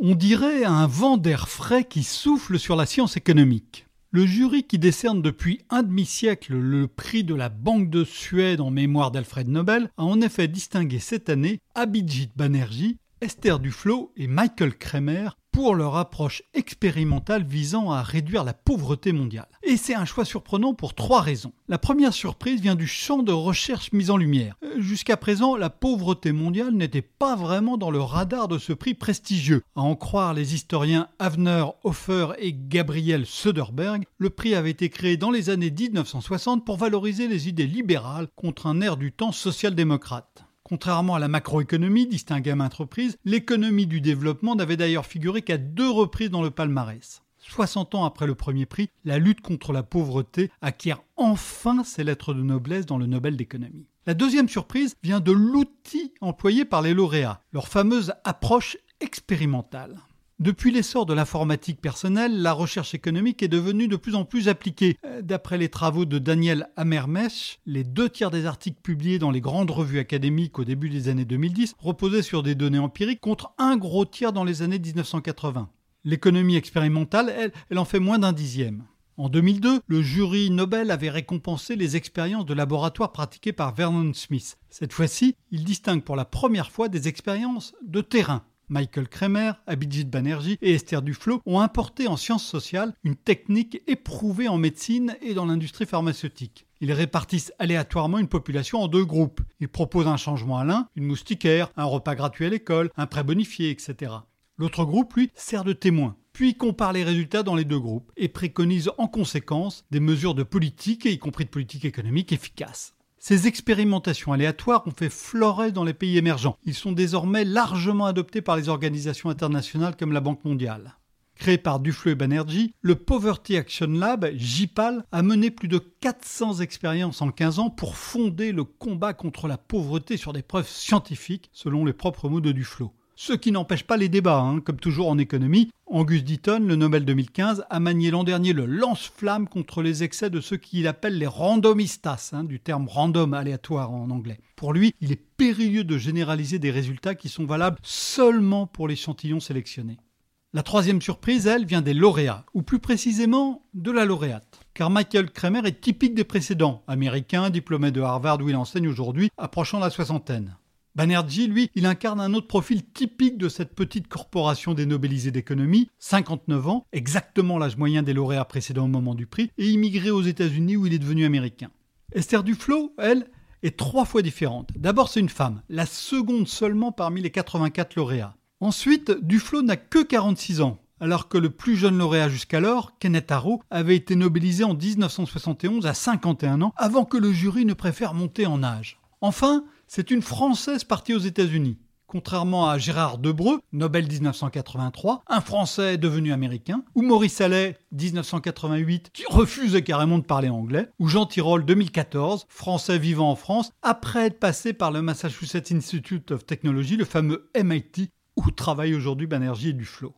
On dirait un vent d'air frais qui souffle sur la science économique. Le jury qui décerne depuis un demi-siècle le prix de la Banque de Suède en mémoire d'Alfred Nobel a en effet distingué cette année Abhijit Banerjee, Esther Duflo et Michael Kremer pour leur approche expérimentale visant à réduire la pauvreté mondiale. Et c'est un choix surprenant pour trois raisons. La première surprise vient du champ de recherche mis en lumière. Euh, jusqu'à présent, la pauvreté mondiale n'était pas vraiment dans le radar de ce prix prestigieux. À en croire les historiens Avner, Hofer et Gabriel Söderberg, le prix avait été créé dans les années 1960 pour valoriser les idées libérales contre un air du temps social-démocrate. Contrairement à la macroéconomie, distinguée à maintes reprises, l'économie du développement n'avait d'ailleurs figuré qu'à deux reprises dans le palmarès. 60 ans après le premier prix, la lutte contre la pauvreté acquiert enfin ses lettres de noblesse dans le Nobel d'économie. La deuxième surprise vient de l'outil employé par les lauréats, leur fameuse approche expérimentale. Depuis l'essor de l'informatique personnelle, la recherche économique est devenue de plus en plus appliquée. Euh, d'après les travaux de Daniel Hammermesh, les deux tiers des articles publiés dans les grandes revues académiques au début des années 2010 reposaient sur des données empiriques contre un gros tiers dans les années 1980. L'économie expérimentale, elle, elle en fait moins d'un dixième. En 2002, le jury Nobel avait récompensé les expériences de laboratoire pratiquées par Vernon Smith. Cette fois-ci, il distingue pour la première fois des expériences de terrain. Michael Kremer, Abhijit Banerjee et Esther Duflo ont importé en sciences sociales une technique éprouvée en médecine et dans l'industrie pharmaceutique. Ils répartissent aléatoirement une population en deux groupes. Ils proposent un changement à l'un, une moustiquaire, un repas gratuit à l'école, un prêt bonifié, etc. L'autre groupe, lui, sert de témoin, puis compare les résultats dans les deux groupes et préconise en conséquence des mesures de politique, y compris de politique économique, efficaces. Ces expérimentations aléatoires ont fait florès dans les pays émergents. Ils sont désormais largement adoptés par les organisations internationales comme la Banque mondiale. Créé par Duflo et Banerjee, le Poverty Action Lab, JPAL, a mené plus de 400 expériences en 15 ans pour fonder le combat contre la pauvreté sur des preuves scientifiques, selon les propres mots de Duflo. Ce qui n'empêche pas les débats, hein. comme toujours en économie. Angus Deaton, le Nobel 2015, a manié l'an dernier le lance-flamme contre les excès de ceux qu'il appelle les randomistas, hein, du terme random aléatoire en anglais. Pour lui, il est périlleux de généraliser des résultats qui sont valables seulement pour l'échantillon sélectionné. La troisième surprise, elle, vient des lauréats, ou plus précisément de la lauréate. Car Michael Kremer est typique des précédents, américain, diplômé de Harvard où il enseigne aujourd'hui, approchant la soixantaine. Banerjee, lui, il incarne un autre profil typique de cette petite corporation des Nobelisés d'économie, 59 ans, exactement l'âge moyen des lauréats précédents au moment du prix, et immigré aux États-Unis où il est devenu américain. Esther Duflo, elle, est trois fois différente. D'abord, c'est une femme, la seconde seulement parmi les 84 lauréats. Ensuite, Duflo n'a que 46 ans, alors que le plus jeune lauréat jusqu'alors, Kenneth Arrow, avait été nobelisé en 1971 à 51 ans, avant que le jury ne préfère monter en âge. Enfin, c'est une Française partie aux États-Unis. Contrairement à Gérard Debreu, Nobel 1983, un Français devenu américain, ou Maurice Allais 1988, qui refusait carrément de parler anglais, ou Jean Tirole 2014, Français vivant en France, après être passé par le Massachusetts Institute of Technology, le fameux MIT, où travaille aujourd'hui Banerjee et Duflo.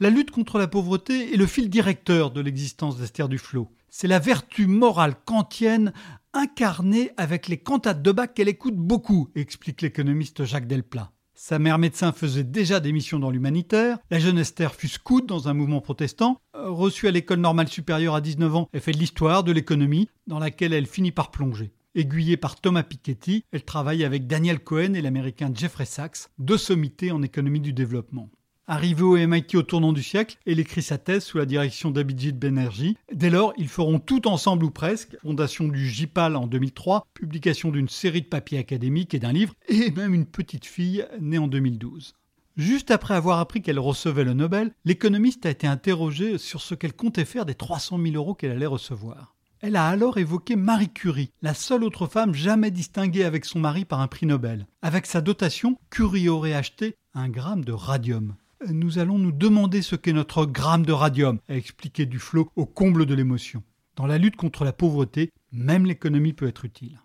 La lutte contre la pauvreté est le fil directeur de l'existence d'Esther Duflo. C'est la vertu morale kantienne incarnée avec les cantates de Bach qu'elle écoute beaucoup, explique l'économiste Jacques Delplat. Sa mère médecin faisait déjà des missions dans l'humanitaire. La jeune Esther fut scout dans un mouvement protestant. Reçue à l'école normale supérieure à 19 ans, elle fait de l'histoire, de l'économie, dans laquelle elle finit par plonger. Aiguillée par Thomas Piketty, elle travaille avec Daniel Cohen et l'américain Jeffrey Sachs, deux sommités en économie du développement. Arrivé au MIT au tournant du siècle, elle écrit sa thèse sous la direction d'Abhijit Banerjee. Dès lors, ils feront tout ensemble ou presque, fondation du JPAL en 2003, publication d'une série de papiers académiques et d'un livre, et même une petite fille née en 2012. Juste après avoir appris qu'elle recevait le Nobel, l'économiste a été interrogée sur ce qu'elle comptait faire des 300 000 euros qu'elle allait recevoir. Elle a alors évoqué Marie Curie, la seule autre femme jamais distinguée avec son mari par un prix Nobel. Avec sa dotation, Curie aurait acheté un gramme de radium nous allons nous demander ce qu'est notre gramme de radium, a expliqué Duflo au comble de l'émotion. Dans la lutte contre la pauvreté, même l'économie peut être utile.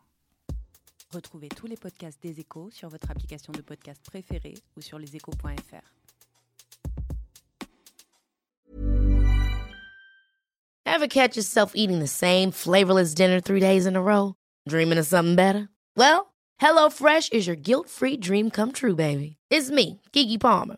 Retrouvez tous les podcasts des échos sur votre application de podcast préférée ou sur leséchos.fr. Ever catch yourself eating the same flavorless dinner three days in a row? Dreaming of something better? Well, HelloFresh is your guilt-free dream come true, baby. It's me, Kiki Palmer.